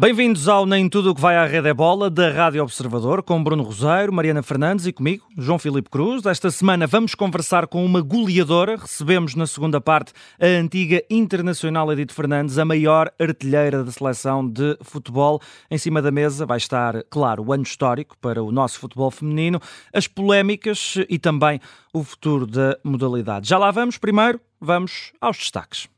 Bem-vindos ao Nem Tudo o que vai à Rede é Bola da Rádio Observador com Bruno Roseiro, Mariana Fernandes e comigo, João Filipe Cruz. Esta semana vamos conversar com uma goleadora. Recebemos na segunda parte a antiga internacional Edith Fernandes, a maior artilheira da seleção de futebol. Em cima da mesa vai estar, claro, o ano histórico para o nosso futebol feminino, as polémicas e também o futuro da modalidade. Já lá vamos. Primeiro, vamos aos destaques.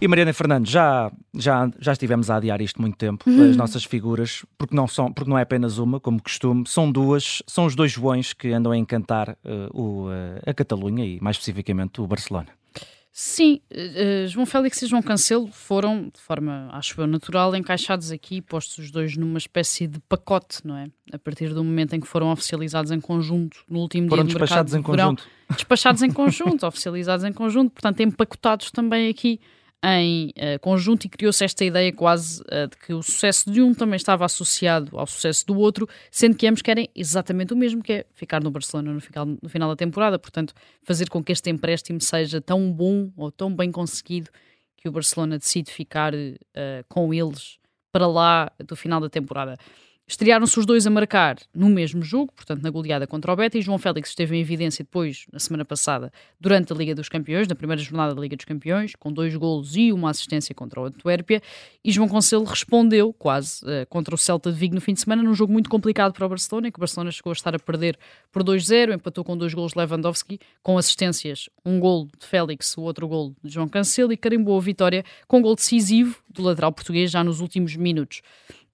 E Mariana Fernandes, já, já, já estivemos a adiar isto muito tempo, uhum. as nossas figuras, porque não, são, porque não é apenas uma, como costume, são duas, são os dois Joões que andam a encantar uh, o, uh, a Catalunha e mais especificamente o Barcelona. Sim, uh, João Félix e João Cancelo foram, de forma, acho eu, natural, encaixados aqui, postos os dois numa espécie de pacote, não é? A partir do momento em que foram oficializados em conjunto, no último foram dia do despachados em conjunto. despachados em conjunto, oficializados em conjunto, portanto empacotados também aqui em uh, conjunto e criou-se esta ideia quase uh, de que o sucesso de um também estava associado ao sucesso do outro, sendo que ambos querem exatamente o mesmo, que é ficar no Barcelona no final, no final da temporada, portanto, fazer com que este empréstimo seja tão bom ou tão bem conseguido que o Barcelona decide ficar uh, com eles para lá do final da temporada. Estrearam-se os dois a marcar no mesmo jogo, portanto, na goleada contra o Betis. João Félix esteve em evidência depois, na semana passada, durante a Liga dos Campeões, na primeira jornada da Liga dos Campeões, com dois golos e uma assistência contra o Antuérpia. E João Conselho respondeu, quase, uh, contra o Celta de Vigo no fim de semana, num jogo muito complicado para o Barcelona, que o Barcelona chegou a estar a perder por 2-0, empatou com dois golos de Lewandowski, com assistências, um gol de Félix, o outro gol de João Cancelo, e carimbou a vitória com um gol decisivo do lateral português já nos últimos minutos.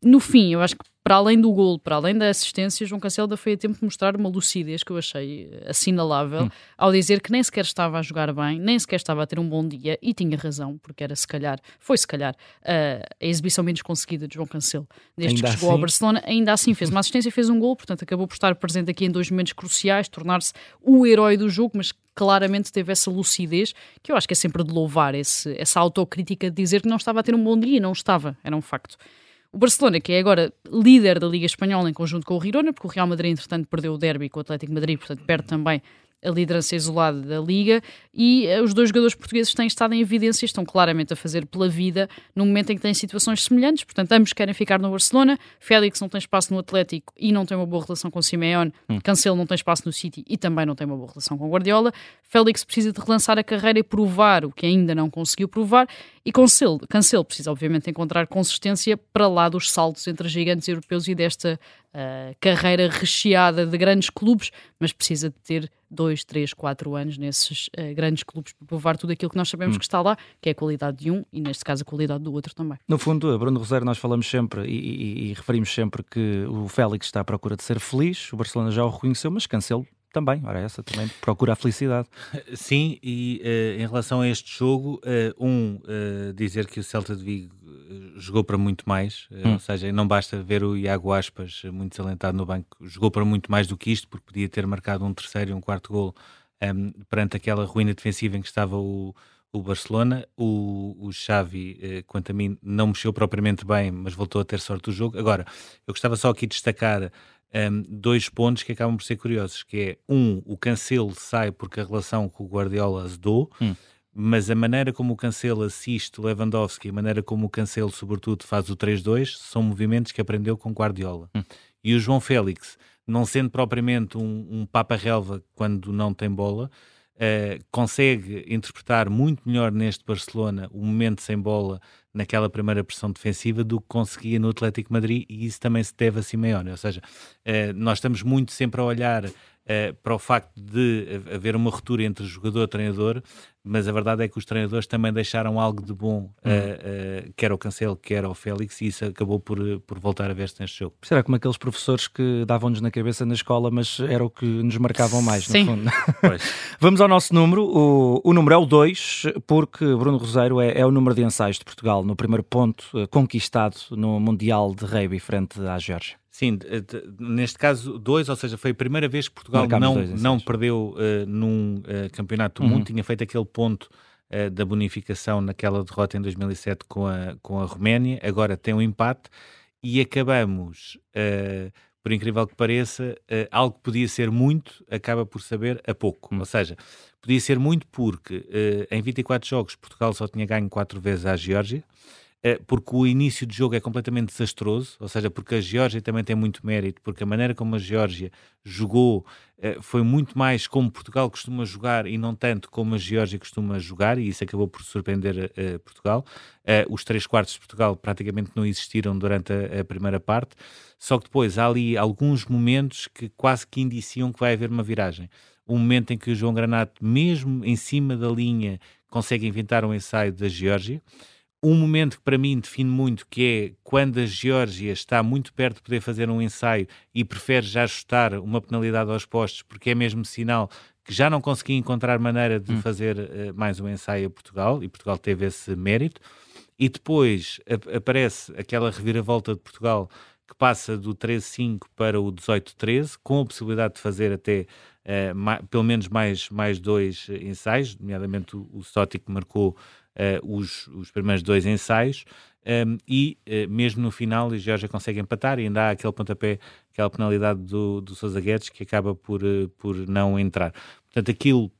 No fim, eu acho que para além do gol, para além da assistência, João Cancelo foi a tempo de mostrar uma lucidez que eu achei assinalável hum. ao dizer que nem sequer estava a jogar bem, nem sequer estava a ter um bom dia e tinha razão, porque era se calhar, foi se calhar a, a exibição menos conseguida de João Cancelo desde ainda que chegou assim? ao Barcelona. Ainda assim fez uma assistência, fez um gol, portanto acabou por estar presente aqui em dois momentos cruciais, tornar-se o herói do jogo, mas claramente teve essa lucidez que eu acho que é sempre de louvar esse, essa autocrítica de dizer que não estava a ter um bom dia, não estava, era um facto. O Barcelona, que é agora líder da Liga Espanhola em conjunto com o Girona, porque o Real Madrid, entretanto, perdeu o derby com o Atlético Madrid, portanto, perde também a liderança isolada da Liga e uh, os dois jogadores portugueses têm estado em evidência, estão claramente a fazer pela vida no momento em que têm situações semelhantes, portanto ambos querem ficar no Barcelona, Félix não tem espaço no Atlético e não tem uma boa relação com Simeone, hum. Cancelo não tem espaço no City e também não tem uma boa relação com Guardiola, Félix precisa de relançar a carreira e provar o que ainda não conseguiu provar. E Cancelo, Cancelo precisa obviamente encontrar consistência para lá dos saltos entre gigantes europeus e desta uh, carreira recheada de grandes clubes, mas precisa de ter dois, três, quatro anos nesses uh, grandes clubes para provar tudo aquilo que nós sabemos hum. que está lá, que é a qualidade de um e, neste caso, a qualidade do outro também. No fundo, Bruno Rosário, nós falamos sempre e, e, e, referimos sempre que o Félix está à procura de ser feliz, o Barcelona já o reconheceu, mas Cancelo também, ora essa também procura a felicidade. Sim, e uh, em relação a este jogo, uh, um, uh, dizer que o Celta de Vigo jogou para muito mais, hum. ou seja, não basta ver o Iago Aspas muito desalentado no banco, jogou para muito mais do que isto, porque podia ter marcado um terceiro e um quarto gol um, ehm, perante aquela ruína defensiva em que estava o, o Barcelona. O, o Xavi, quanto a mim, não mexeu propriamente bem, mas voltou a ter sorte do jogo. Agora, eu gostava só aqui de destacar um, dois pontos que acabam por ser curiosos, que é, um, o Cancelo sai porque a relação com o Guardiola azedou, hum. Mas a maneira como o Cancelo assiste o Lewandowski, a maneira como o Cancelo, sobretudo, faz o 3-2, são movimentos que aprendeu com Guardiola. Hum. E o João Félix, não sendo propriamente um, um papa-relva quando não tem bola, uh, consegue interpretar muito melhor neste Barcelona o momento sem bola naquela primeira pressão defensiva do que conseguia no Atlético Madrid e isso também se deve a Simeone, ou seja, uh, nós estamos muito sempre a olhar uh, para o facto de haver uma ruptura entre jogador e treinador, mas a verdade é que os treinadores também deixaram algo de bom, uh, uh, quer ao Cancelo, quer ao Félix, e isso acabou por, por voltar a ver-se neste jogo. Será como aqueles professores que davam-nos na cabeça na escola, mas era o que nos marcavam mais, Sim. no fundo. Vamos ao nosso número. O, o número é o 2, porque Bruno Roseiro é, é, o número de ensaios de Portugal no primeiro ponto conquistado no Mundial de Rugby frente à Geórgia. Sim, neste caso, dois, ou seja, foi a primeira vez que Portugal não, não perdeu uh, num uh, campeonato do uhum. mundo, tinha feito aquele ponto uh, da bonificação naquela derrota em 2007 com a, com a Roménia, agora tem um empate e acabamos por incrível que pareça, algo que podia ser muito acaba por saber a pouco. Hum. Ou seja, podia ser muito porque em 24 jogos Portugal só tinha ganho 4 vezes à Geórgia, porque o início de jogo é completamente desastroso, ou seja, porque a Geórgia também tem muito mérito, porque a maneira como a Geórgia jogou foi muito mais como Portugal costuma jogar e não tanto como a Geórgia costuma jogar, e isso acabou por surpreender Portugal. os três quartos de Portugal praticamente não existiram durante a, a primeira parte. Só que depois há ali alguns momentos que quase que indiciam que vai haver uma viragem. Um momento em que o João Granato, mesmo em cima da linha, consegue inventar um ensaio da Geórgia. Um momento que para mim define muito, que é quando a Geórgia está muito perto de poder fazer um ensaio e prefere já ajustar uma penalidade aos postos, porque é mesmo sinal que já não conseguia encontrar maneira de hum. fazer uh, mais um ensaio a Portugal, e Portugal teve esse mérito. E depois aparece aquela reviravolta de Portugal que passa do 13-5 para o 18-13, com a possibilidade de fazer até uh, pelo menos mais, mais dois ensaios, nomeadamente o, o que marcou os, os primeiros dois ensaios, um, ehm, e uh, mesmo no final a Georgia consegue empatar e ainda há aquele pontapé, aquela penalidade do, do Sousa Guedes que acaba por, por não entrar. Portanto, aquilo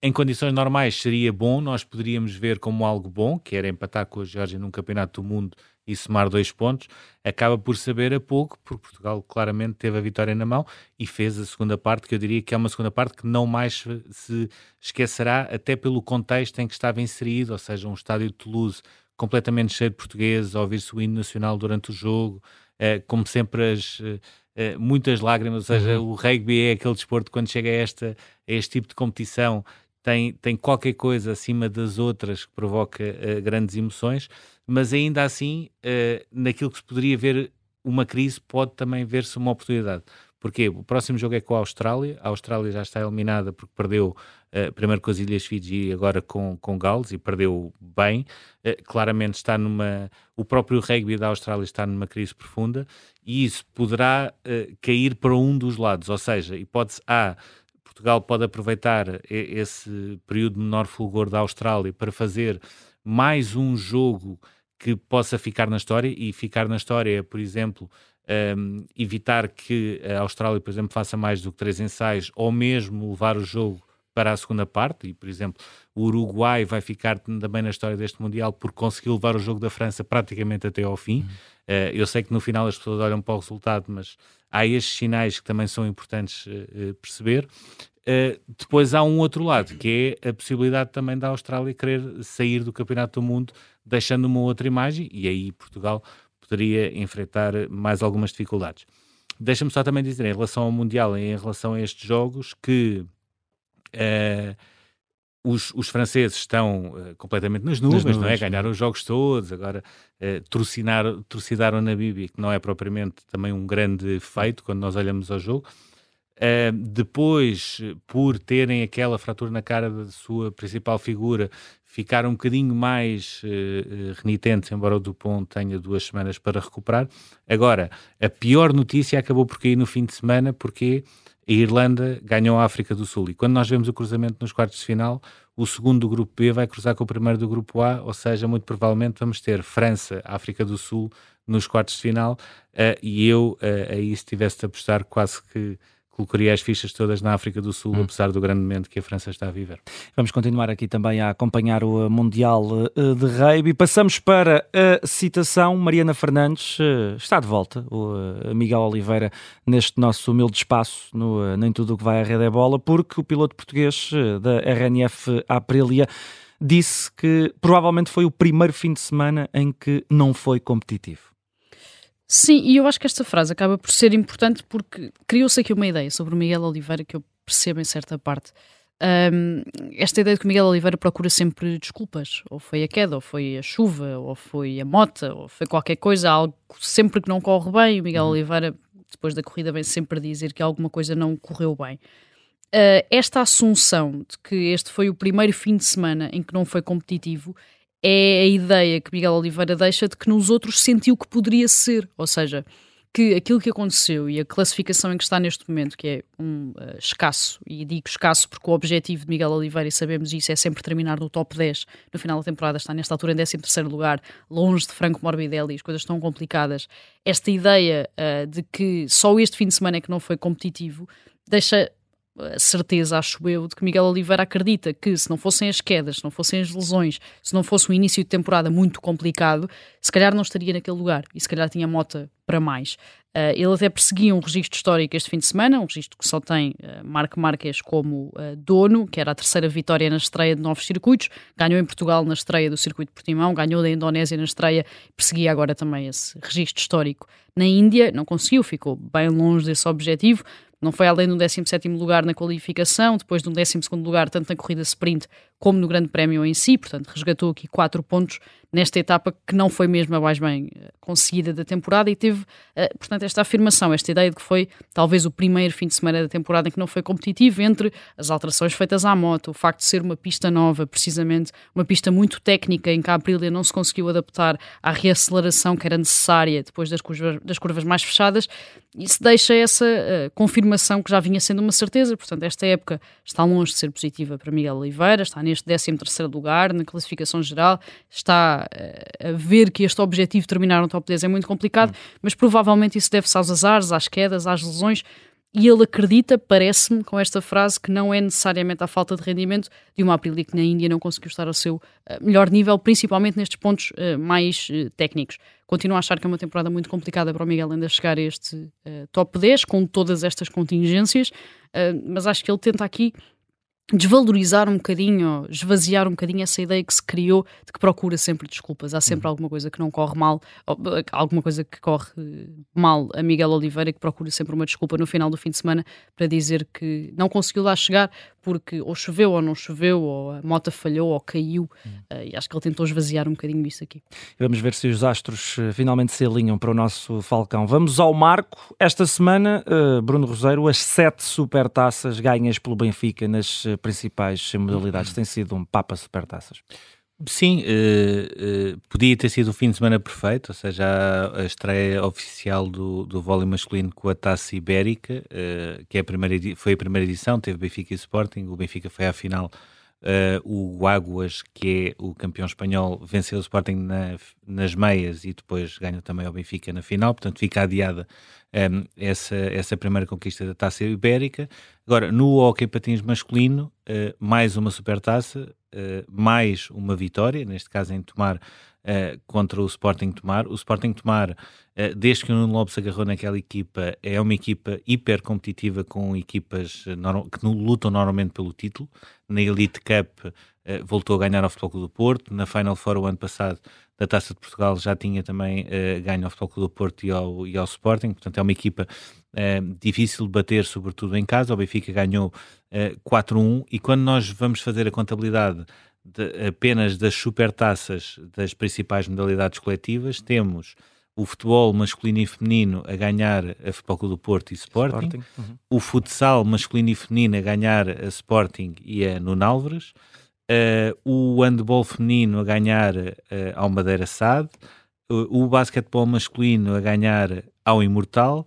em condições normais seria bom, nós poderíamos ver como algo bom, que era empatar com a Geórgia num campeonato do mundo e somar dois pontos, acaba por saber a pouco, porque Portugal claramente teve a vitória na mão e fez a segunda parte, que eu diria que é uma segunda parte que não mais se esquecerá, até pelo contexto em que estava inserido, ou seja, um estádio de Toulouse completamente cheio de portugueses, ouvir-se o hino nacional durante o jogo, eh, como sempre as, eh, muitas lágrimas, ou seja, uhum. o rugby é aquele desporto quando chega a, esta, a este tipo de competição tem, tem qualquer coisa acima das outras que provoca uh, grandes emoções, mas ainda assim, uh, naquilo que se poderia ver uma crise, pode também ver-se uma oportunidade. Porque o próximo jogo é com a Austrália, a Austrália já está eliminada porque perdeu uh, primeiro com as Ilhas Fiji e agora com, com Gales e perdeu bem. Uh, claramente está numa. O próprio rugby da Austrália está numa crise profunda e isso poderá uh, cair para um dos lados, ou seja, hipótese A Portugal pode aproveitar esse período de menor fulgor da Austrália para fazer mais um jogo que possa ficar na história e ficar na história é, por exemplo, um, evitar que a Austrália, por exemplo, faça mais do que três ensaios ou mesmo levar o jogo para a segunda parte e, por exemplo, o Uruguai vai ficar também na história deste Mundial por conseguir levar o jogo da França praticamente até ao fim. Uhum. Uh, eu sei que no final as pessoas olham para o resultado, mas há estes sinais que também são importantes uh, perceber. Uh, depois há um outro lado, que é a possibilidade também da Austrália querer sair do Campeonato do Mundo, deixando uma outra imagem, e aí Portugal poderia enfrentar mais algumas dificuldades. Deixa-me só também dizer, em relação ao Mundial, em relação a estes jogos, que uh, os, os, franceses estão uh, completamente nas nuvens, nas nuvens, não é? Ganharam os jogos todos, agora uh, trucidaram na Bíblia, que não é propriamente também um grande feito quando nós olhamos ao jogo. Uh, depois, por terem aquela fratura na cara da sua principal figura, ficaram um bocadinho mais uh, renitentes, embora o Dupont tenha duas semanas para recuperar. Agora, a pior notícia acabou por cair no fim de semana, porque a Irlanda ganhou a África do Sul. E quando nós vemos o cruzamento nos quartos de final, o segundo do grupo B vai cruzar com o primeiro do grupo A, ou seja, muito provavelmente vamos ter França, África do Sul nos quartos de final. Uh, e eu, aí, se tivesse de apostar, quase que colocaria as fichas todas na África do Sul, hum. apesar do grande momento que a França está a viver. Vamos continuar aqui também a acompanhar o eh, Mundial eh, de Rugby. Passamos para a citação. Mariana Fernandes eh, está de volta. O Miguel Oliveira neste nosso humilde espaço no Nem Tudo o que vai à rede é bola, porque o piloto português da RNF Aprilia disse que provavelmente foi o primeiro fim de semana em que não foi competitivo. Sim, e eu acho que esta frase acaba por ser importante porque criou-se aqui uma ideia sobre o Miguel Oliveira que eu percebo em certa parte. Um, esta ideia de que o Miguel Oliveira procura sempre desculpas, ou foi a queda, ou foi a chuva, ou foi a mota, ou foi qualquer coisa, algo sempre que não corre bem. O Miguel uhum. Oliveira, depois da corrida, vem sempre dizer que alguma coisa não correu bem. Uh, esta assunção de que este foi o primeiro fim de semana em que não foi competitivo é a ideia que Miguel Oliveira deixa de que nos outros sentiu que poderia ser. Ou seja, que aquilo que aconteceu e a classificação em que está neste momento, que é um uh, escasso, e digo escasso porque o objetivo de Miguel Oliveira, e sabemos isso, é sempre terminar no top 10 no final da temporada, está nesta altura em 13 lugar, longe de Franco Morbidelli, as coisas estão complicadas. Esta ideia uh, de que só este fim de semana é que não foi competitivo, deixa certeza, acho eu, de que Miguel Oliveira acredita que se não fossem as quedas, se não fossem as lesões, se não fosse um início de temporada muito complicado, se calhar não estaria naquele lugar e se calhar tinha mota para mais. Uh, ele até perseguia um registro histórico este fim de semana, um registro que só tem uh, Marco Marques como uh, dono, que era a terceira vitória na estreia de novos circuitos, ganhou em Portugal na estreia do circuito Portimão, ganhou da Indonésia na estreia, perseguia agora também esse registro histórico. Na Índia não conseguiu, ficou bem longe desse objetivo, não foi além do 17 lugar na qualificação, depois de um 12 lugar tanto na corrida sprint como no Grande Prémio em si, portanto resgatou aqui quatro pontos nesta etapa que não foi mesmo a mais bem eh, conseguida da temporada e teve, eh, portanto, esta afirmação, esta ideia de que foi talvez o primeiro fim de semana da temporada em que não foi competitivo entre as alterações feitas à moto, o facto de ser uma pista nova, precisamente, uma pista muito técnica em que a Aprilia não se conseguiu adaptar à reaceleração que era necessária depois das curvas, das curvas mais fechadas, isso deixa essa uh, confirmação que já vinha sendo uma certeza, portanto, esta época está longe de ser positiva para Miguel Oliveira, está neste 13 terceiro lugar na classificação geral, está a ver que este objetivo de terminar no top 10 é muito complicado, mas provavelmente isso deve-se aos azares, às quedas, às lesões. E ele acredita, parece-me, com esta frase, que não é necessariamente a falta de rendimento de uma Aprilia que na Índia não conseguiu estar ao seu uh, melhor nível, principalmente nestes pontos uh, mais uh, técnicos. Continuo a achar que é uma temporada muito complicada para o Miguel ainda chegar a este top 10, com todas estas contingências, mas acho que ele tenta aqui desvalorizar um bocadinho, esvaziar um bocadinho essa ideia que se criou de que procura sempre desculpas. Há sempre uhum. alguma coisa que não corre mal, alguma coisa que corre mal a Miguel Oliveira que procura sempre uma desculpa no final do fim de semana para dizer que não conseguiu lá chegar porque ou choveu ou não choveu, ou a moto falhou ou caiu. Uhum. Uh, e acho que ele tentou esvaziar um bocadinho isso aqui. Vamos ver se os astros eh, finalmente se alinham para o nosso Falcão. Vamos ao marco. Esta semana, uh, Bruno Roseiro, as sete supertaças ganhas pelo Benfica nas principais modalidades. Tem sido um papa supertaças. Sim, uh, uh, podia ter sido o fim de semana perfeito, ou seja, a, a estreia oficial do, do vôlei masculino com a Taça Ibérica, uh, que é a primeira, foi a primeira edição, teve Benfica e Sporting, o Benfica foi à final, o Águas, que é o campeão espanhol, venceu o Sporting na, nas meias e depois ganhou também ao Benfica na final, portanto fica adiada um, essa, essa primeira conquista da Taça Ibérica. Agora, no hockey patins masculino, uh, mais uma supertaça, uh, mais uma vitória, neste caso em Tomar uh, contra o Sporting Tomar. O Sporting Tomar, uh, desde que o Nuno Lopes agarrou naquela equipa, é uma equipa hiper competitiva com equipas que lutam normalmente pelo título. Na Elite Cup voltou a ganhar ao Futebol Clube do Porto, na Final Four o ano passado da Taça de Portugal já tinha também uh, ganho ao Futebol Clube do Porto e ao, e ao Sporting, portanto é uma equipa uh, difícil de bater, sobretudo em casa. O Benfica ganhou uh, eh, 4-1 e quando nós vamos fazer a contabilidade de, apenas das supertaças das principais modalidades coletivas, temos o futebol masculino e feminino a ganhar a Futebol Clube do Porto e Sporting, Sporting. Uhum. o futsal masculino e feminino a ganhar a Sporting e a Nuno Álvares, uh, o handball feminino a ganhar uh, ao Madeira SAD, uh, o basquetebol masculino a ganhar ao Imortal,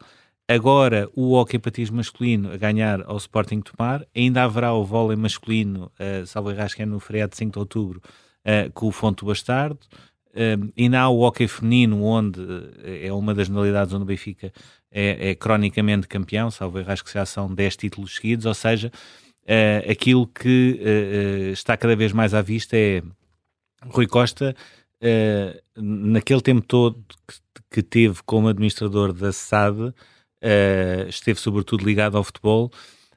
agora o hockey patins masculino a ganhar ao Sporting Tomar, ainda haverá o vôlei masculino, uh, salvo que é no feriado de 5 de outubro, uh, com o Fonte Bastardo, uh, ainda há o hockey feminino, onde é uma das modalidades onde o Benfica é, é cronicamente campeão, salvo errar, que já são 10 títulos seguidos, ou seja, uh, aquilo que uh, está cada vez mais à vista é Rui Costa, naquele tempo todo que, que, teve como administrador da SAD, esteve sobretudo ligado ao futebol,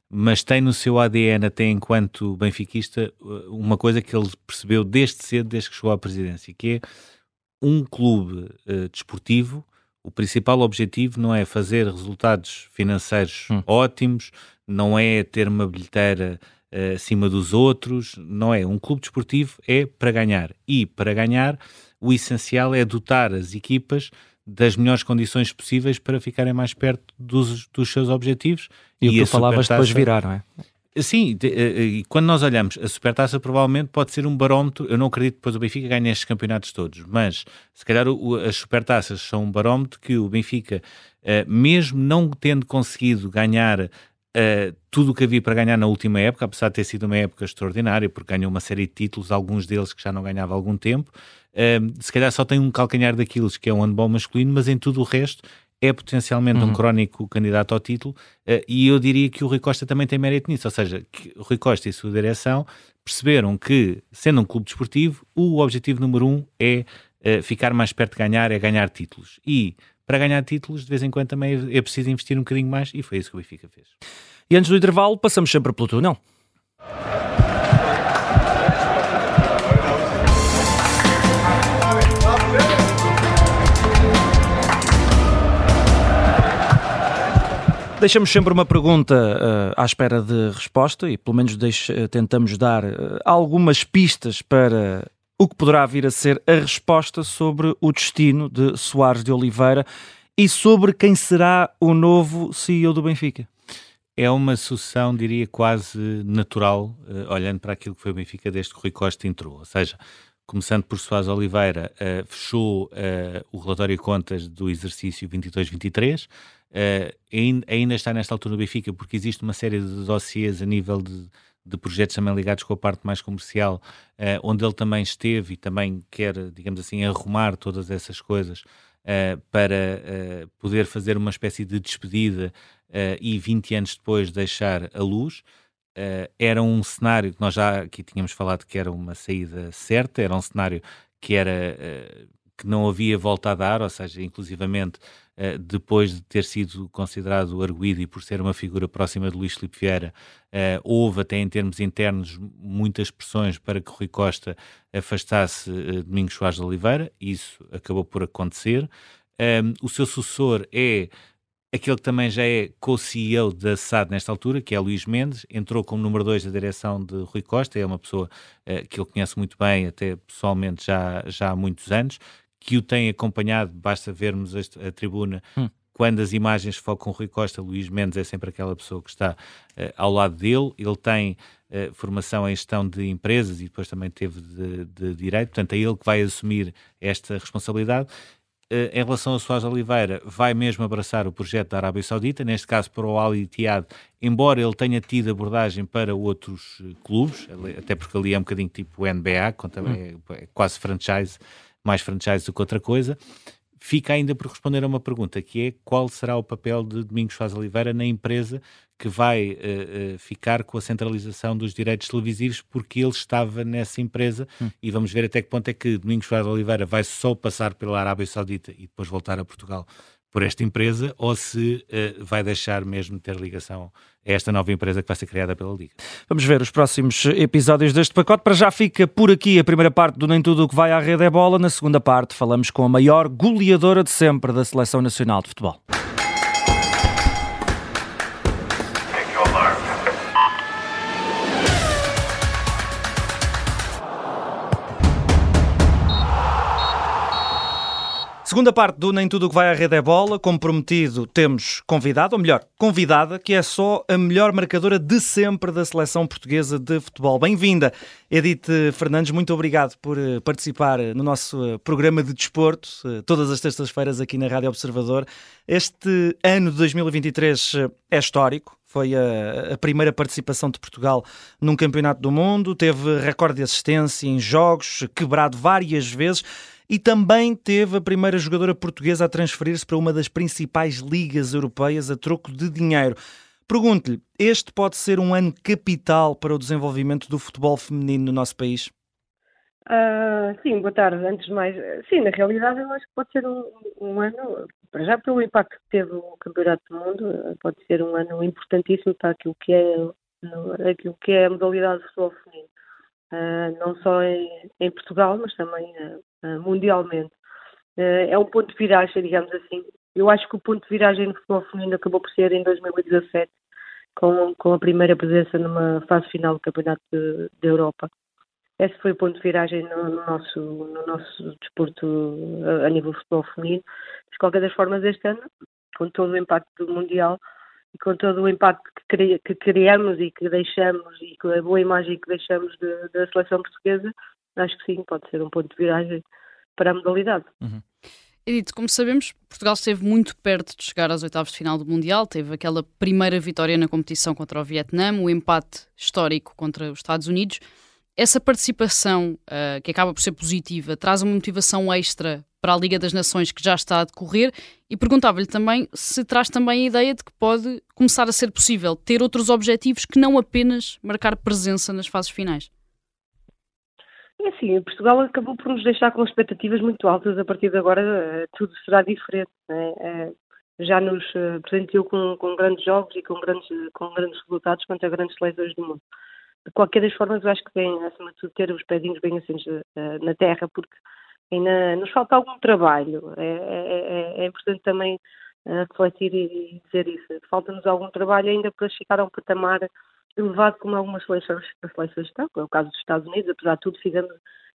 mas tem no seu ADN, até enquanto benfiquista, uma coisa que ele percebeu desde cedo, desde que chegou à presidência, que é um clube desportivo o principal objetivo não é fazer resultados financeiros hum. ótimos, não é ter uma bilheteira uh, acima dos outros, não é. Um clube desportivo é para ganhar. E para ganhar, o essencial é dotar as equipas das melhores condições possíveis para ficarem mais perto dos, dos seus objetivos. E, e o que tu falavas depois virar, não é? Sim, e quando nós olhamos, a Supertaça provavelmente pode ser um barómetro. Eu não acredito que depois o Benfica ganhe estes campeonatos todos, mas se calhar o, as Supertaças são um barómetro que o Benfica, mesmo não tendo conseguido ganhar Uh, tudo o que havia para ganhar na última época, apesar de ter sido uma época extraordinária, porque ganhou uma série de títulos, alguns deles que já não ganhava há algum tempo, uh, se calhar só tem um calcanhar daqueles que é o handball masculino, mas em tudo o resto é potencialmente uhum. um crónico candidato ao título, uh, e eu diria que o Rui Costa também tem mérito nisso, ou seja, que o Rui Costa e a sua direção perceberam que, sendo um clube desportivo, o objetivo número um é ficar mais perto de ganhar, é ganhar títulos. E para ganhar títulos, de vez em quando também é preciso investir um bocadinho mais e foi isso que o Benfica fez. E antes do intervalo, passamos sempre pelo túnel. Deixamos sempre uma pergunta uh, à espera de resposta e pelo menos uh, tentamos dar uh, algumas pistas para o que poderá vir a ser a resposta sobre o destino de Soares de Oliveira e sobre quem será o novo CEO do Benfica. É uma sucessão, diria, quase natural, olhando para aquilo que foi o Benfica desde que o Rui Costa entrou. Ou seja, começando por Soares Oliveira, uh, fechou uh, o relatório de contas do exercício 22-23, ainda, ainda está nesta altura no Benfica porque existe uma série de dossiês a nível de de projetos também ligados com a parte mais comercial, uh, onde ele também esteve e também quer, digamos assim, arrumar todas essas coisas uh, para uh, poder fazer uma espécie de despedida e 20 anos depois deixar a luz. era um cenário que nós já aqui tínhamos falado que era uma saída certa, era um cenário que era que não havia volta a dar, ou seja, inclusivamente uh, depois de ter sido considerado arguído e por ser uma figura próxima de Luís Filipe Vieira, uh, houve até em termos internos muitas pressões para que Rui Costa afastasse uh, Domingos Soares de Oliveira, isso acabou por acontecer. O seu sucessor é aquele que também já é co-CEO da SAD nesta altura, que é Luís Mendes, entrou como número 2 da direção de Rui Costa, é uma pessoa uh, que ele conhece muito bem, até pessoalmente já, já há muitos anos, que o tem acompanhado, basta vermos a, a tribuna. Hum. Quando as imagens focam Rui Costa, Luís Mendes é sempre aquela pessoa que está uh, ao lado dele. Ele tem uh, formação em gestão de empresas e depois também teve de, de direito, portanto é ele que vai assumir esta responsabilidade. Uh, em relação a Soares Oliveira, vai mesmo abraçar o projeto da Arábia Saudita, neste caso para o Al Ittihad, embora ele tenha tido abordagem para outros clubes, até porque ali é um bocadinho tipo NBA, também hum. é, é quase franchise, mais franchise do que outra coisa. Fica ainda por responder a uma pergunta, que é qual será o papel de Domingos Faz Oliveira na empresa que vai uh, uh, ficar com a centralização dos direitos televisivos, porque ele estava nessa empresa hum. e vamos ver até que ponto é que Domingos Faz Oliveira vai só passar pela Arábia Saudita e depois voltar a Portugal por esta empresa ou se uh, vai deixar mesmo ter ligação a esta nova empresa que vai ser criada pela Liga. Vamos ver os próximos episódios deste pacote. Para já fica por aqui a primeira parte do Nem Tudo o que vai à rede é bola. Na segunda parte falamos com a maior goleadora de sempre da Seleção Nacional de Futebol. Segunda parte do Nem Tudo o que vai à rede é bola. Como prometido, temos convidado, ou melhor, convidada, que é só a melhor marcadora de sempre da seleção portuguesa de futebol. Bem-vinda, Edith Fernandes. Muito obrigado por eh, participar no nosso eh, programa de desporto, eh, todas as terças-feiras aqui na Rádio Observador. Este ano de 2023 é histórico. Foi a, a, primeira participação de Portugal num campeonato do mundo, teve recorde de assistência em jogos, quebrado várias vezes e também teve a primeira jogadora portuguesa a transferir-se para uma das principais ligas europeias a troco de dinheiro. Pergunto-lhe, este pode ser um ano capital para o desenvolvimento do futebol feminino no nosso país? Uh, sim, boa tarde. Antes de mais, sim, na realidade eu acho que pode ser um, um ano, para já pelo impacto que teve o Campeonato do Mundo, pode ser um ano importantíssimo para aquilo que é, aquilo que é a modalidade de futebol feminino. Uh, não só em, em, Portugal, mas também uh, mundialmente. é um ponto de viragem, digamos assim. Eu acho que o ponto de viragem no futebol feminino acabou por ser em 2017, com, com a primeira presença numa fase final do Campeonato da Europa. Esse foi o ponto de viragem no, no nosso, no nosso desporto a, a nível futebol feminino. De qualquer das formas, este ano, com todo o impacto do Mundial, e com todo o impacto que criamos e que deixamos e com a boa imagem que deixamos de, da seleção portuguesa, acho que sim, pode ser um ponto de viragem para a modalidade. Uhum. Como sabemos, Portugal esteve muito perto de chegar às oitavas de final do Mundial, teve aquela primeira vitória na competição contra o Vietnã, o empate histórico contra os Estados Unidos. Essa participação, uh, que acaba por ser positiva, traz uma motivação extra para a Liga das Nações que já está a decorrer e perguntava-lhe também se traz também a ideia de que pode começar a ser possível ter outros objetivos que não apenas marcar presença nas fases finais. É assim, Portugal acabou por nos deixar com expectativas muito altas. A partir de agora eh, tudo será diferente. Né? Já nos eh, presenteou com, com, grandes jogos e com grandes, com grandes resultados contra grandes seleções do mundo. De qualquer das formas, eu acho que tem, acima de tudo, ter os pedinhos bem assim na terra, porque ainda nos falta algum trabalho. É, é, é, é importante também refletir e dizer isso. Falta-nos algum trabalho ainda para chegar a um patamar elevado como algumas seleções, seleções estão, é o caso dos Estados Unidos, apesar de tudo fizemos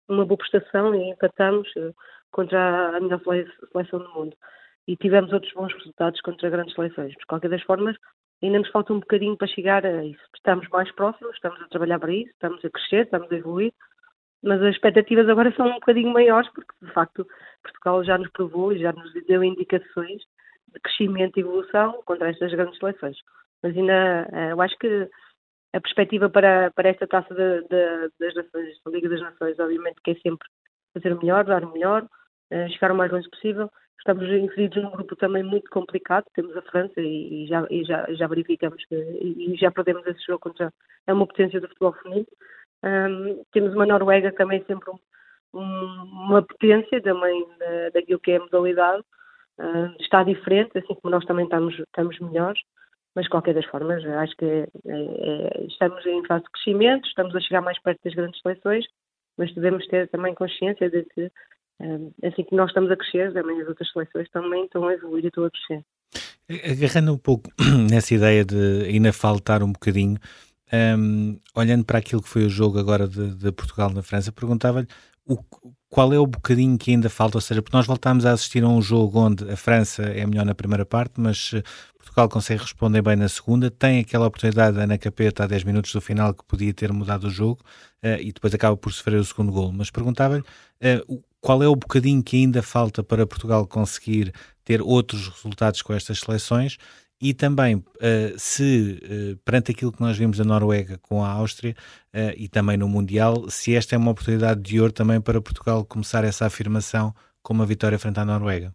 uma boa prestação e empatamos eh, contra a melhor seleção do mundo. E tivemos outros bons resultados contra grandes seleções. De qualquer das formas, ainda nos falta um bocadinho para chegar a isso. Estamos mais próximos, estamos a trabalhar para isso, estamos a crescer, estamos a evoluir, mas as expectativas agora são um bocadinho maiores, porque de facto Portugal já nos provou e já nos deu indicações de crescimento e evolução contra estas grandes seleções. Mas ainda, eh, eu acho que a perspectiva para, para esta taça de, de, das Nações, da Liga das Nações, obviamente que é sempre fazer melhor, dar melhor, uh, chegar o mais longe possível. Estamos inseridos num grupo também muito complicado, temos a França e, e, já, e já, já, verificamos que e, já perdemos esse jogo contra é uma potência do futebol feminino. Um, temos uma Noruega também sempre um, um, uma potência também da, daquilo que é a modalidade. Uh, está diferente, assim como nós também estamos, estamos melhores mas de qualquer das formas, acho que é, é, estamos em fase de crescimento, estamos a chegar mais perto das grandes seleções, mas devemos ter também consciência de que, eh, assim que nós estamos a crescer, também as outras seleções também estão a evoluir e estão a crescer. Agarrando um pouco nessa ideia de ainda faltar um bocadinho, um, olhando para aquilo que foi o jogo agora de, de Portugal na França, perguntava-lhe qual é o bocadinho que ainda falta, ou seja, porque nós voltámos a assistir a um jogo onde a França é melhor na primeira parte, mas Portugal consegue responder bem na segunda, tem aquela oportunidade da Ana Capeta a 10 minutos do final que podia ter mudado o jogo uh, e depois acaba por sofrer o segundo gol. Mas perguntava-lhe uh, qual é o bocadinho que ainda falta para Portugal conseguir ter outros resultados com estas seleções e também uh, se perante aquilo que nós vimos da Noruega com a Áustria e também no Mundial, se esta é uma oportunidade de ouro também para Portugal começar essa afirmação com uma vitória frente à Noruega.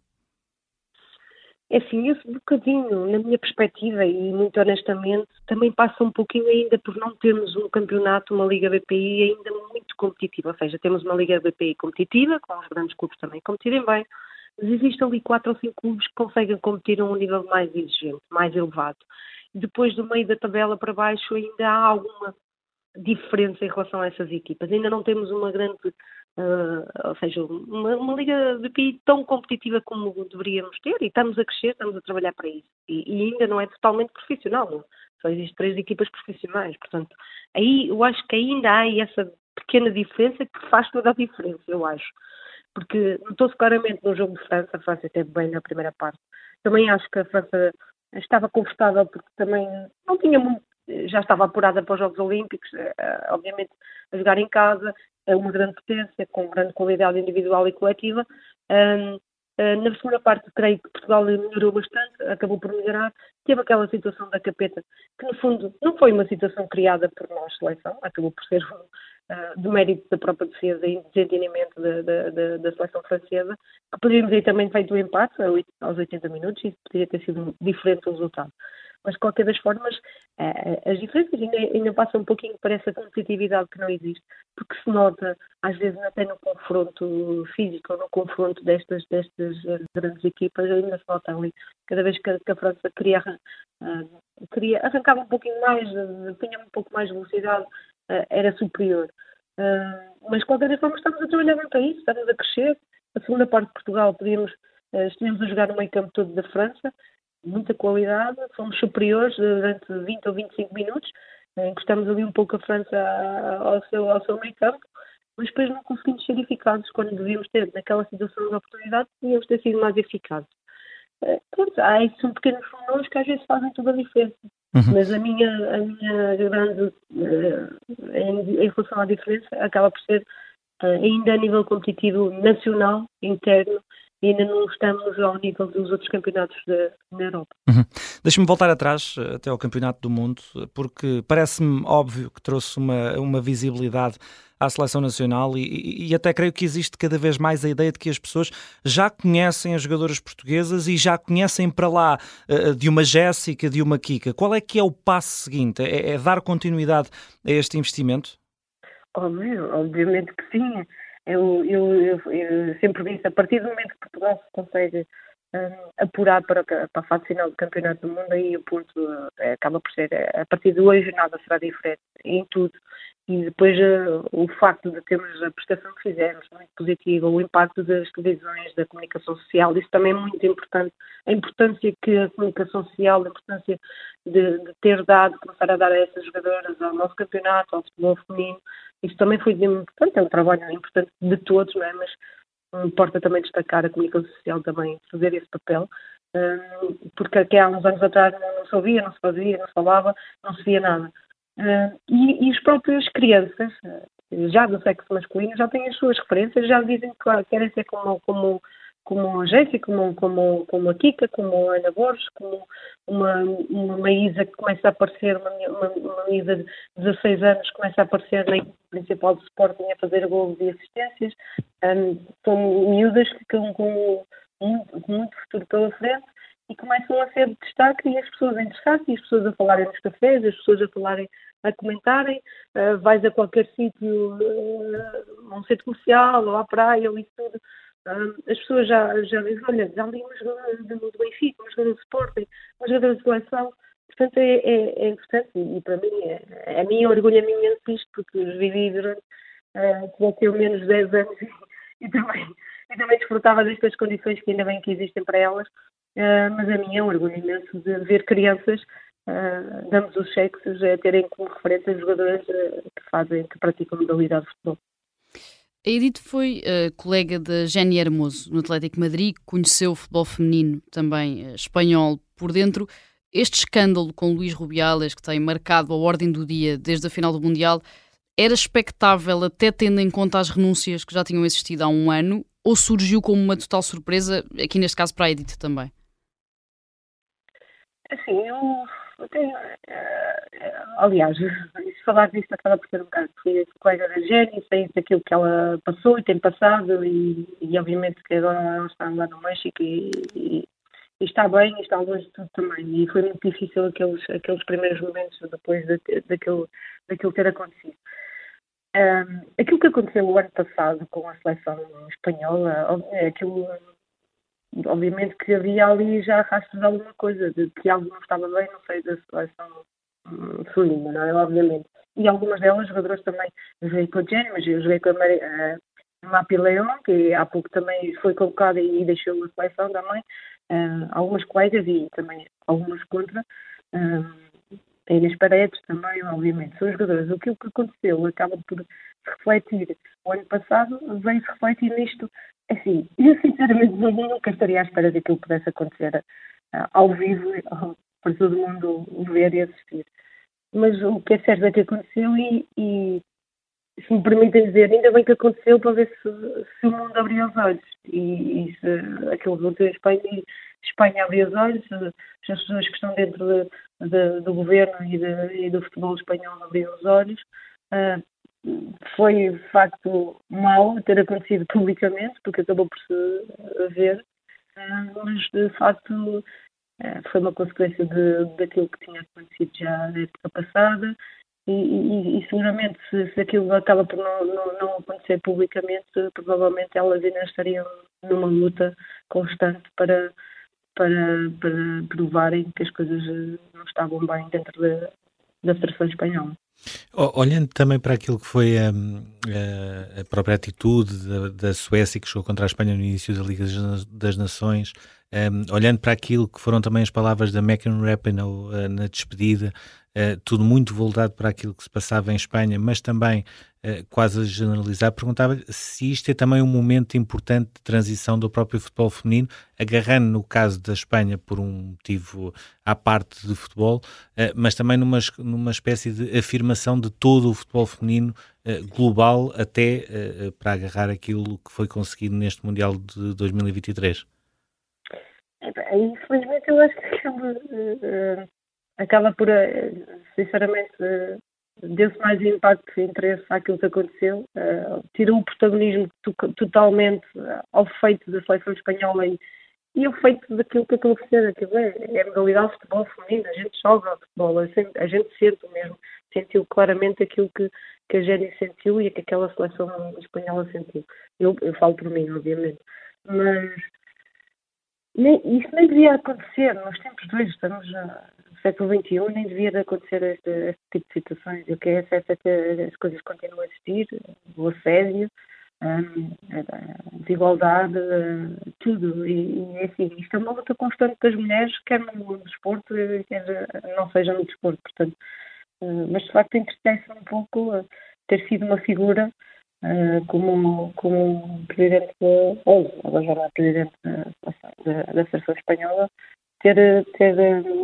É assim, esse bocadinho, na minha perspectiva e muito honestamente, também passa um pouquinho ainda por não termos um campeonato, uma Liga BPI ainda muito competitiva. Ou seja, temos uma Liga BPI competitiva, com os grandes clubes também competirem bem, mas existem ali quatro ou cinco clubes que conseguem competir a um nível mais exigente, mais elevado. Depois do meio da tabela para baixo ainda há alguma diferença em relação a essas equipas. Ainda não temos uma grande Uh, ou seja, uma, uma, liga de PI tão competitiva como deveríamos ter e estamos a crescer, estamos a trabalhar para isso. E, e ainda não é totalmente profissional, não? só existem três equipas profissionais. Portanto, aí eu acho que ainda há essa pequena diferença que faz toda a diferença, eu acho. Porque notou-se claramente no jogo de França, a França esteve bem na primeira parte. Também acho que a França estava confortável porque também não tinha muito, já estava apurada para os Jogos Olímpicos, eh, obviamente a jogar em casa, uma grande potência, com grande qualidade individual e coletiva. Um, uh, na segunda parte, creio que Portugal melhorou bastante, acabou por melhorar. Teve aquela situação da capeta, que no fundo não foi uma situação criada por nós, seleção, acabou por ser uh, de mérito da própria defesa e desentendimento da, da, da, da, seleção francesa, que poderíamos ter também feito o empate aos 80 minutos e poderia ter sido diferente o resultado. Mas, de qualquer das formas, eh, as diferenças ainda, ainda passam um pouquinho para essa competitividade que não existe, porque se nota, às vezes, até no confronto físico ou no confronto destas, destas grandes equipas, ainda se nota ali. Cada vez que, a França queria, queria, arrancava um pouquinho mais, tinha um pouco mais de velocidade, era superior. mas, de qualquer das formas, estamos a trabalhar bem para isso, estamos a crescer. A segunda parte de Portugal, podíamos, estivemos a jogar no meio campo todo da França, muita qualidade, fomos superiores durante 20 ou 25 minutos, encostamos ali um pouco a França ao seu, ao seu meio campo, mas depois não conseguimos ser eficazes quando devíamos ter, naquela situação de oportunidade, devíamos ter sido mais eficazes. pronto, há esses pequenos pormenores que às vezes fazem toda a diferença. Uhum. Mas a minha, a minha grande, em, em, relação à diferença, acaba por ser ainda a nível competitivo nacional, interno, ainda não estamos ao nível dos outros campeonatos da, na Europa. Uhum. Deixa-me voltar atrás eh, até ao Campeonato do Mundo, porque parece-me óbvio que trouxe uma, uma visibilidade à seleção nacional e, e, até creio que existe cada vez mais a ideia de que as pessoas já conhecem as jogadoras portuguesas e já conhecem para lá uh, de uma Jéssica, de uma Kika. Qual é que é o passo seguinte? É, é dar continuidade a este investimento? Óbvio, obviamente que sim. Eu, eu, eu, eu, sempre disse, a partir do momento que Portugal se consegue um, apurar para, para a fase final do Campeonato do Mundo, aí o ponto uh, acaba por ser, a partir de hoje nada será diferente em tudo. E depois uh, o facto de termos a prestação que fizemos, muito positiva, o impacto das televisões, da comunicação social, isso também é muito importante. A importância que a comunicação social, a importância de, de ter dado, começar a dar a essas jogadoras, ao nosso campeonato, ao futebol feminino, isso também foi importante, é um trabalho importante de todos, não é? mas importa também destacar a comunicação social também, fazer esse papel, hum, porque aqui há uns anos atrás não se ouvia, não se fazia, não se falava, não se via nada. Uh, e, e as próprias crianças, uh, já do sexo masculino, já têm as suas referências, já dizem que querem ser como, como, como a Jéssica, como, como, como a Kika, como a Ana Borges, como uma, uma Isa que começa a aparecer, uma, uma, uma Isa de 16 anos começa a aparecer na equipe principal do Sporting a fazer gols e assistências. Um, são miúdas que ficam com muito, muito futuro pela frente e começam a ser de destaque e as pessoas a interessar-se, e as pessoas a falarem nos cafés, as pessoas a falarem, a comentarem, uh, vais a qualquer sítio, uh, a um centro comercial ou à praia ou isso tudo, uh, as pessoas já, já dizem, olha, já li uma jogadora do Benfica, uma jogadora do Sporting, uma jogadora de seleção, portanto é, é, é importante e, e, para mim, é, é a mim orgulho-me imenso disto, porque vivi durante, uh, pelo menos 10 anos e, e também e também desfrutava destas condições que ainda bem que existem para elas Uh, mas a mim é um orgulho imenso de ver crianças uh, dando os cheques a terem como referência jogadores uh, que fazem, que praticam modalidade de futebol. A Edith foi uh, colega da Jenny Hermoso no Atlético Madrid, conheceu o futebol feminino também uh, espanhol por dentro. Este escândalo com Luís Rubiales, que tem marcado a ordem do dia desde a final do Mundial, era expectável até tendo em conta as renúncias que já tinham existido há um ano ou surgiu como uma total surpresa, aqui neste caso para a Edith também? Assim, eu, tenho. Uh, aliás, se falar disso acaba por ser um bocado. Fui colega da Jenny, sei daquilo que ela passou e tem passado, e, e obviamente que agora ela está lá no México e, e, e, está bem e está longe de tudo também. E foi muito difícil aqueles, aqueles primeiros momentos depois de, daquilo, daquilo ter acontecido. Um, aquilo que aconteceu o ano passado com a seleção espanhola, é aquilo obviamente que havia ali já rastros de alguma coisa, de que algo não estava bem, não sei, da seleção hum, não é? Obviamente. E algumas delas, jogadoras também, eu joguei com a Jenny, mas eu joguei com a, Mari, a Mapi Leão, que há pouco também foi colocada e deixou a seleção também, uh, algumas colegas e também algumas contra. Uh, tem Inês Paredes também, obviamente, são jogadoras. O que aconteceu acaba por se refletir. O ano passado veio-se refletir nisto Assim, eu sinceramente nunca estaria à espera de que pudesse acontecer uh, ao vivo, para todo mundo ver e assistir. Mas o que é certo é que aconteceu e, e se me permitem dizer, ainda bem que aconteceu para ver se, se o mundo abriu os olhos. E, e se aconteceu em Espanha, Espanha abriu os olhos, se, as pessoas que estão dentro de, de, do governo e, de, e, do futebol espanhol abriram os olhos, uh, foi de facto mau ter acontecido publicamente, porque acabou por se ver, ah, mas de facto ah, foi uma consequência de, daquilo que tinha acontecido já na época passada. E, e, e seguramente, se, se, aquilo acaba por não, não, não, acontecer publicamente, provavelmente elas ainda estariam numa luta constante para, para, para provarem que as coisas não estavam bem dentro da, da Federação Espanhola. Olhando também para aquilo que foi a, a, a própria atitude da, da, Suécia que chegou contra a Espanha no início da Liga das Nações, um, olhando para aquilo que foram também as palavras da uh, na despedida, uh, tudo muito voltado para aquilo que se passava em Espanha, mas também uh, quase a generalizar, perguntava se isto é também um momento importante de transição do próprio futebol feminino, agarrando no caso da Espanha por um motivo à parte do futebol, uh, mas também numa, numa espécie de afirmação de todo o futebol feminino global até para agarrar aquilo que foi conseguido neste Mundial de 2023. Infelizmente eu acho que acaba, acaba por, uh, sinceramente, uh, deu-se mais impacto e interesse àquilo que aconteceu, uh, tirou o protagonismo totalmente ao feito da seleção espanhola e, ao feito daquilo que ser, aquilo é, é a modalidade de futebol feminino, a gente joga futebol, a gente, a gente sente mesmo, sentiu claramente aquilo que, que a Jenny sentiu e que aquela seleção espanhola sentiu. Eu, eu falo por mim, obviamente. Mas nem, isso nem devia acontecer nos tempos hoje, estamos século XXI, nem devia acontecer este, este tipo de situações. O que é certo é que as coisas continuam a existir, o assédio, hum, a desigualdade, tudo. E, e assim, isto é uma luta constante das mulheres, quer no desporto, quer não seja no desporto, portanto. Mas de facto entristece um pouco ter sido uma figura como, como presidente, ou agora já não é presidente da, da Federação Espanhola, ter, ter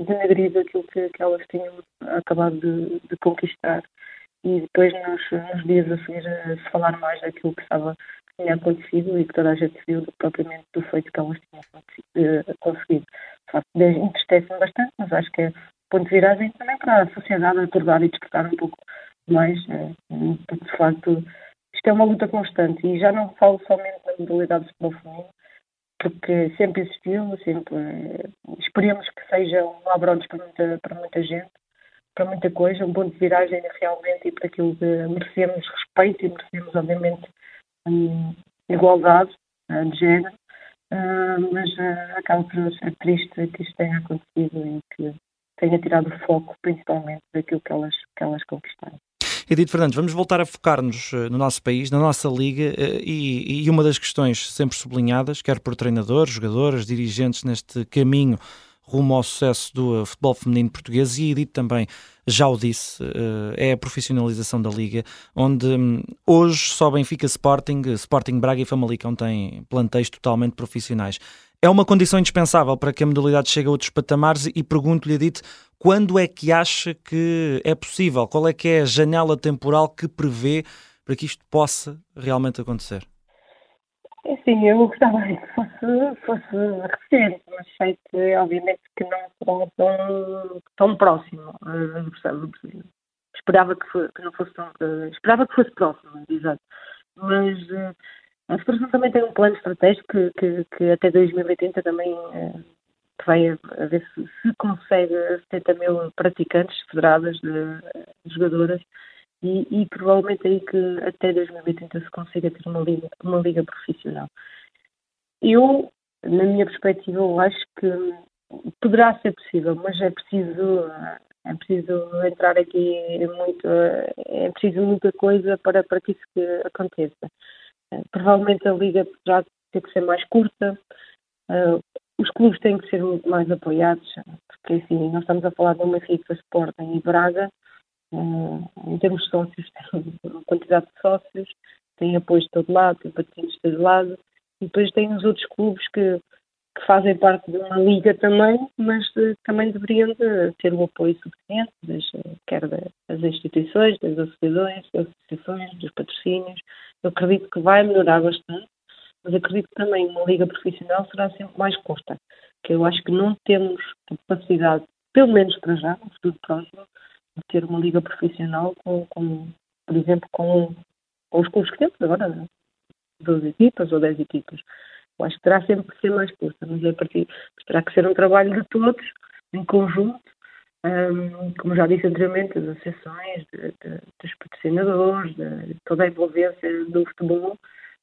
denegrido aquilo que, que elas tinham acabado de, de conquistar e depois nos, nos, dias a seguir se falar mais daquilo que estava tinha acontecido e que toda a gente viu do, propriamente do feito que elas tinham conseguido. De facto, entristece-me bastante, mas acho que é ponto de viragem também para a sociedade acordar e despertar um pouco mais, porque de facto isto é uma luta constante e já não falo somente da modalidade de futebol feminino, porque sempre existiu, sempre esperemos que seja um abrodes para muita, para muita gente, para muita coisa, um ponto de viragem realmente e para aquilo que merecemos respeito e merecemos, obviamente, um, igualdade uh, de género, uh, mas acaba por ser triste que isto tenha acontecido e que tenha tirado o foco principalmente daquilo que elas, que elas conquistaram. Edito Fernandes, vamos voltar a focar-nos eh, no nosso país, na nossa liga, eh, e, e, uma das questões sempre sublinhadas, quer por treinadores, jogadoras, dirigentes neste caminho rumo ao sucesso do eh, futebol feminino português, e Edito também já o disse, é a profissionalização da liga, onde hum, hoje só Benfica Sporting, Sporting Braga e Famalicão têm plantéis totalmente profissionais. É uma condição indispensável para que a modalidade chegue a outros patamares e pergunto-lhe, Edith, quando é que acha que é possível? Qual é que é a janela temporal que prevê para que isto possa realmente acontecer? É sim, eu gostava que fosse, fosse recente, mas sei que obviamente que não será tão, tão próximo. Uh, esperava que, que, não fosse tão, uh, esperava que fosse próximo, exato. Mas uh, a Federação também tem um plano estratégico que, que, que até 2080 também uh, vai a, ver se, se consegue 70 mil praticantes federadas de, de jogadoras e, e, provavelmente aí que até 2080 se consiga ter uma liga, uma liga profissional. Eu, na minha perspectiva, eu acho que poderá ser possível, mas é preciso é preciso entrar aqui muito é preciso muita coisa para, para que isso aconteça. Provavelmente a liga já ter que ser mais curta, uh, os clubes têm que ser muito mais apoiados, porque assim, nós estamos a falar de equipa Sporting e Braga, uh, em termos de sócios, tem uma quantidade de sócios, tem apoio de todo lado, tem patrocínios de todo lado, e depois tem os outros clubes que, que fazem parte de uma liga também, mas uh, também deveriam de ter o apoio suficiente, das, quer das instituições, das associações, das associações, dos patrocínios, eu acredito que vai melhorar bastante, mas acredito que também uma liga profissional será sempre mais curta, que eu acho que não temos capacidade, pelo menos para já, no futuro próximo, de ter uma liga profissional com, com por exemplo, com, com os clubes que temos agora, 12 equipas ou 10 equipas. Eu acho que terá sempre que ser mais curta, mas a partir, terá que ser um trabalho de todos, em conjunto, um, como já disse anteriormente, as associações, de, de, dos patrocinadores, de, toda a envolvência do futebol,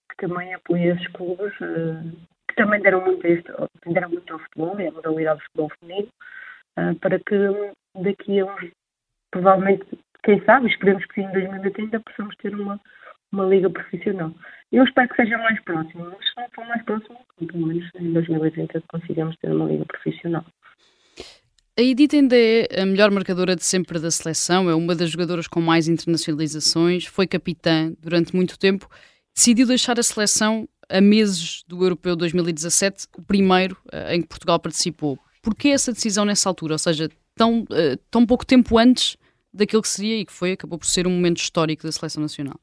que também apoia esses clubes, uh, que também deram muito, este, deram muito ao futebol, e à modalidade do futebol feminino, uh, para que daqui a uns, provavelmente, quem sabe, esperemos que sim, em 2030 possamos ter uma, uma liga profissional. Eu espero que seja mais próximo, mas se não for mais próximo, pelo menos em 2030 consigamos ter uma liga profissional. A Edith ainda é a melhor marcadora de sempre da seleção, é uma das jogadoras com mais internacionalizações, foi capitã durante muito tempo, decidiu deixar a seleção a meses do Europeu 2017, o primeiro uh, em que Portugal participou. Porquê essa decisão nessa altura? Ou seja, tão, uh, tão pouco tempo antes daquilo que seria e que foi, acabou por ser um momento histórico da seleção nacional?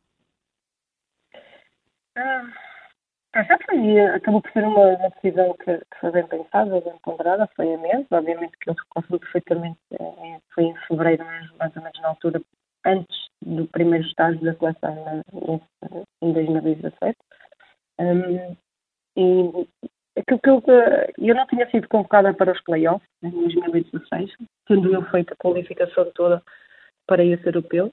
Ah, já foi, acabou por ser uma, uma decisão que, que, foi bem pensada, bem ponderada, foi a mesma. Obviamente que eu recordo perfeitamente, é, foi em fevereiro, mais ou menos na altura, antes do primeiro estágio da seleção em 2017. Um, e aquilo que eu, eu não tinha sido convocada para os playoffs em 2016, tendo eu feito a qualificação toda para esse europeu.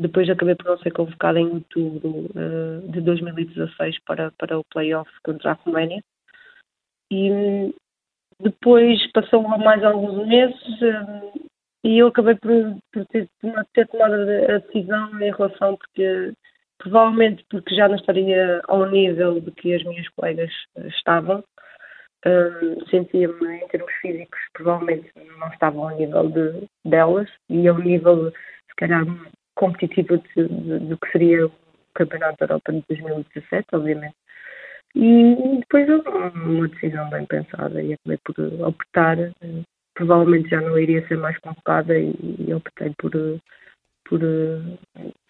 Depois acabei por não ser convocada em outubro uh, de 2016 para, para o playoff contra a Roménia. E depois passou mais alguns meses uh, e eu acabei por, por ter, ter, tomado a decisão em relação porque provavelmente porque já não estaria ao nível de que as minhas colegas estavam. Uh, sentia-me em termos físicos provavelmente não estava ao nível de, delas e ao nível se calhar de, do que seria o Campeonato da Europa de 2017, obviamente. E depois uma decisão bem pensada e acabei por optar. Provavelmente já não iria ser mais convocada e, e optei por, por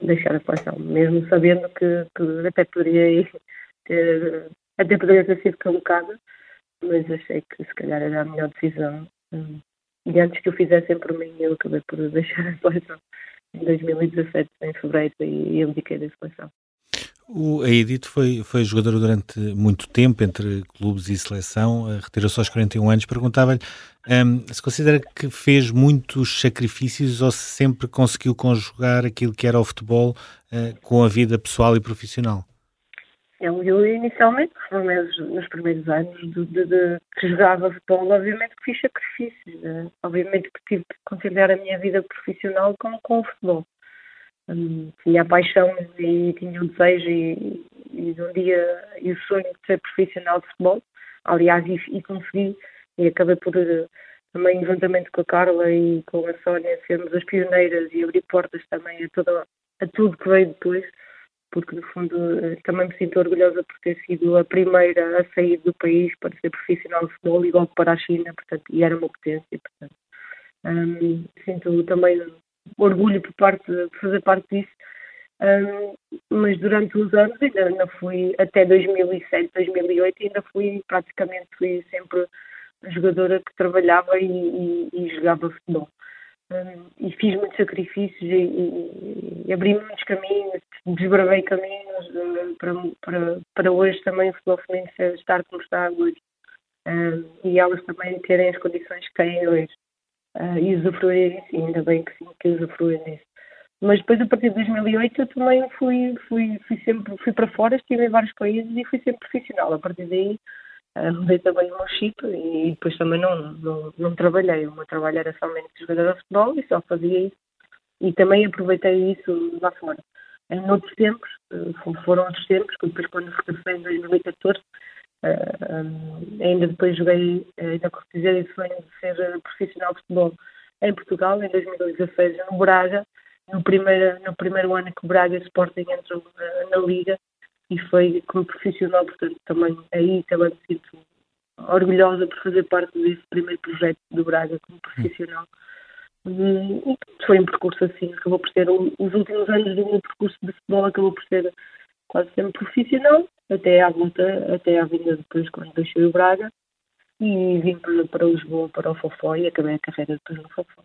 deixar a seleção, mesmo sabendo que, que até poderia ter, até poderia ter sido convocada, mas achei que se calhar era a melhor decisão. E antes que eu fizessem por mim, eu acabei por deixar a seleção em 2017, em fevereiro, e, abdiquei da seleção. O, a Edith foi, foi jogadora durante muito tempo, entre clubes e seleção, eh, retirou-se aos 41 anos. Perguntava-lhe um, se considera que fez muitos sacrifícios ou se sempre conseguiu conjugar aquilo que era o futebol uh, com a vida pessoal e profissional? Eu, eu inicialmente, nos, nos primeiros anos de, de, de, que jogava futebol, obviamente que fiz sacrifícios. Né? Obviamente que tive que conciliar a minha vida profissional com, com o futebol. Um, tinha a paixão e tinha o desejo e, e um dia e o sonho de ser profissional de futebol. Aliás, e, e consegui e acabei por eh, também juntamente com a Carla e com a Sónia sermos as pioneiras e abrir portas também a, toda, a tudo que veio depois porque no fundo eh, também me sinto orgulhosa por ter sido a primeira a sair do país para ser profissional de futebol, igual para a China, portanto, e era uma potência, portanto. Um, sinto também orgulho por parte fazer parte disso, um, mas durante os anos ainda, ainda fui até 2007, 2008 ainda fui praticamente fui sempre jogadora que trabalhava e, e, e jogava futebol e fiz muitos sacrifícios e, e, e, abri muitos caminhos, desbravei caminhos uh, para, para, para hoje também o futebol feminino estar como está hoje uh, e elas também terem as condições que têm hoje uh, e usufruírem disso, ainda bem que sim, que usufruem disso. Mas depois, a partir de 2008, eu também fui, fui, fui sempre fui para fora, estive em vários países e fui sempre profissional. A partir daí, mudei também o meu chip e depois também não, não, não trabalhei. O meu trabalho era somente jogador de futebol e só fazia isso. E também aproveitei isso lá fora. Em outros tempos, eh, foram outros tempos, que depois quando regressei em 2014, eh, ainda depois joguei, ainda dizer esse sonho de ser profissional de futebol em Portugal, em 2016, no Braga, no primeiro, no primeiro ano que o Braga e o Sporting entram eh, na Liga, e foi como profissional, portanto, também aí também me sinto orgulhosa por fazer parte desse primeiro projeto do Braga como profissional. E, foi um percurso assim, acabou por ser, os últimos anos do meu percurso de futebol acabou por ser quase sempre profissional, até à volta, até à vinda depois quando deixei o Braga e vim para, para Lisboa, para o Fofó e acabei a carreira depois no Fofó.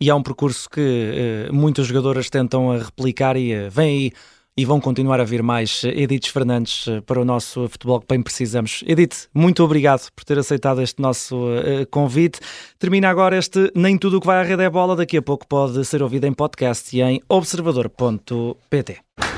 E há um percurso que eh, muitas jogadoras tentam a replicar e eh, vem aí e vão continuar a vir mais Edith Fernandes eh, para o nosso futebol que bem precisamos. Edith, muito obrigado por ter aceitado este nosso uh, convite. Termina agora este Nem Tudo o que vai à rede é bola. Daqui a pouco pode ser ouvido em podcast e em observador.pt.